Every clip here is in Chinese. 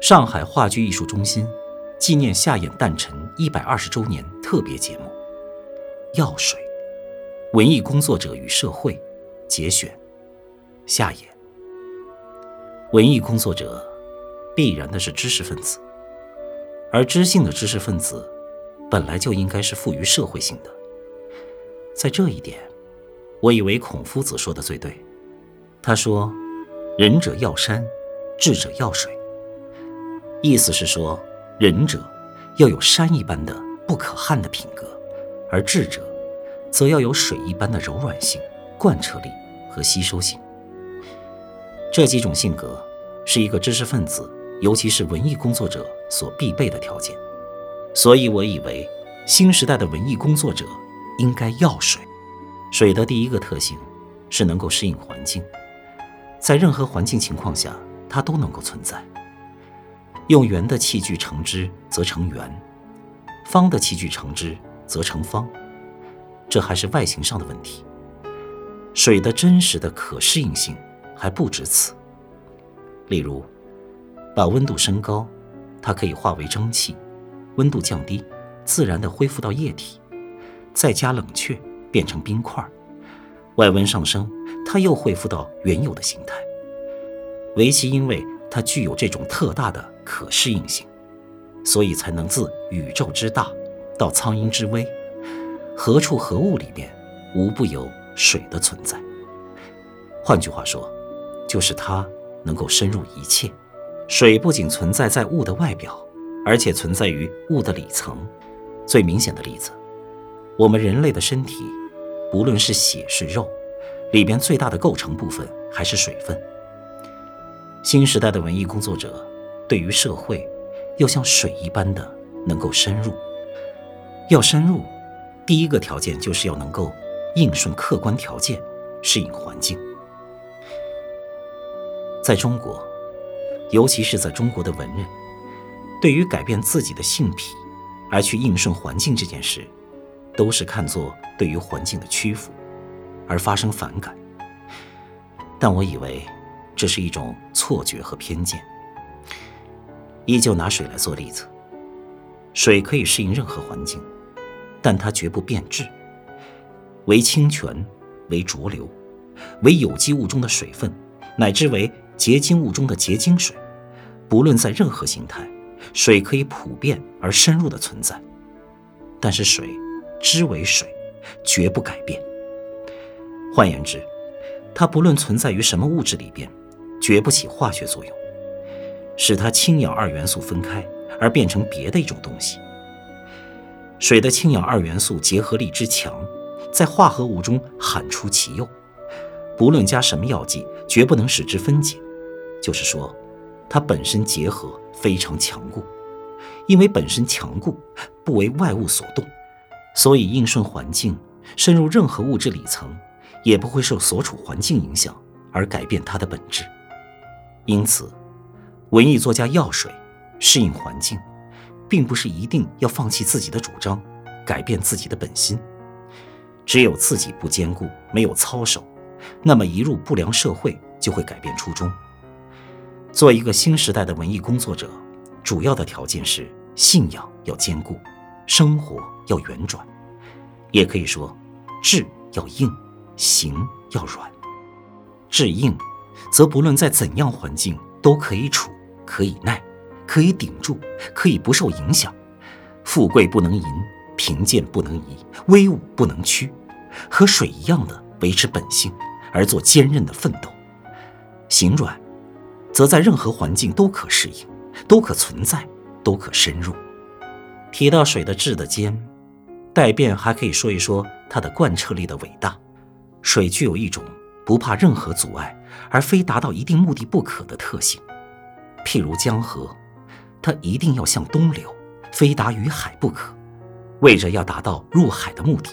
上海话剧艺术中心纪念夏衍诞辰一百二十周年特别节目《药水》，文艺工作者与社会节选。夏衍，文艺工作者必然的是知识分子，而知性的知识分子本来就应该是富于社会性的。在这一点，我以为孔夫子说的最对。他说：“仁者要山，智者要水。”意思是说，仁者要有山一般的不可撼的品格，而智者则要有水一般的柔软性、贯彻力和吸收性。这几种性格是一个知识分子，尤其是文艺工作者所必备的条件。所以我以为，新时代的文艺工作者应该要水。水的第一个特性是能够适应环境，在任何环境情况下，它都能够存在。用圆的器具盛之，则成圆；方的器具盛之，则成方。这还是外形上的问题。水的真实的可适应性还不止此。例如，把温度升高，它可以化为蒸汽；温度降低，自然的恢复到液体；再加冷却，变成冰块；外温上升，它又恢复到原有的形态。唯其因为它具有这种特大的。可适应性，所以才能自宇宙之大到苍鹰之微，何处何物里面无不有水的存在。换句话说，就是它能够深入一切。水不仅存在在物的外表，而且存在于物的里层。最明显的例子，我们人类的身体，不论是血是肉，里边最大的构成部分还是水分。新时代的文艺工作者。对于社会，要像水一般的能够深入。要深入，第一个条件就是要能够应顺客观条件，适应环境。在中国，尤其是在中国的文人，对于改变自己的性癖而去应顺环境这件事，都是看作对于环境的屈服，而发生反感。但我以为，这是一种错觉和偏见。依旧拿水来做例子，水可以适应任何环境，但它绝不变质。为清泉，为浊流，为有机物中的水分，乃至为结晶物中的结晶水，不论在任何形态，水可以普遍而深入的存在。但是水，之为水，绝不改变。换言之，它不论存在于什么物质里边，绝不起化学作用。使它氢氧二元素分开，而变成别的一种东西。水的氢氧二元素结合力之强，在化合物中喊出其右，不论加什么药剂，绝不能使之分解。就是说，它本身结合非常强固，因为本身强固，不为外物所动，所以应顺环境，深入任何物质里层，也不会受所处环境影响而改变它的本质。因此。文艺作家药水，适应环境，并不是一定要放弃自己的主张，改变自己的本心。只有自己不坚固，没有操守，那么一入不良社会就会改变初衷。做一个新时代的文艺工作者，主要的条件是信仰要坚固，生活要圆转，也可以说，志要硬，行要软。志硬，则不论在怎样环境都可以处。可以耐，可以顶住，可以不受影响。富贵不能淫，贫贱不能移，威武不能屈，和水一样的维持本性，而做坚韧的奋斗。行软，则在任何环境都可适应，都可存在，都可深入。提到水的质的坚，待便还可以说一说它的贯彻力的伟大。水具有一种不怕任何阻碍，而非达到一定目的不可的特性。譬如江河，它一定要向东流，非达于海不可。为着要达到入海的目的，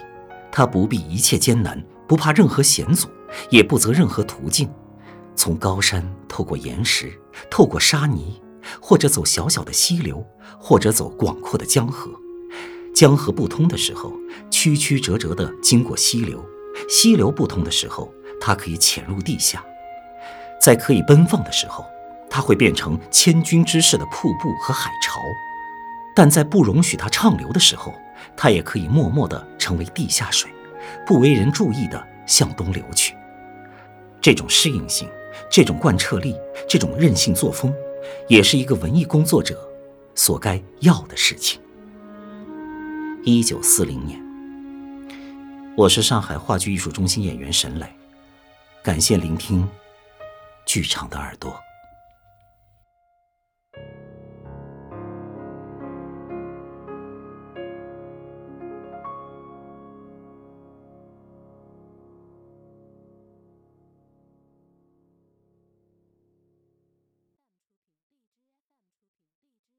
它不必一切艰难，不怕任何险阻，也不择任何途径，从高山透过岩石，透过沙泥，或者走小小的溪流，或者走广阔的江河。江河不通的时候，曲曲折折地经过溪流；溪流不通的时候，它可以潜入地下。在可以奔放的时候。它会变成千军之势的瀑布和海潮，但在不容许它畅流的时候，它也可以默默地成为地下水，不为人注意地向东流去。这种适应性，这种贯彻力，这种任性作风，也是一个文艺工作者所该要的事情。一九四零年，我是上海话剧艺术中心演员沈磊，感谢聆听剧场的耳朵。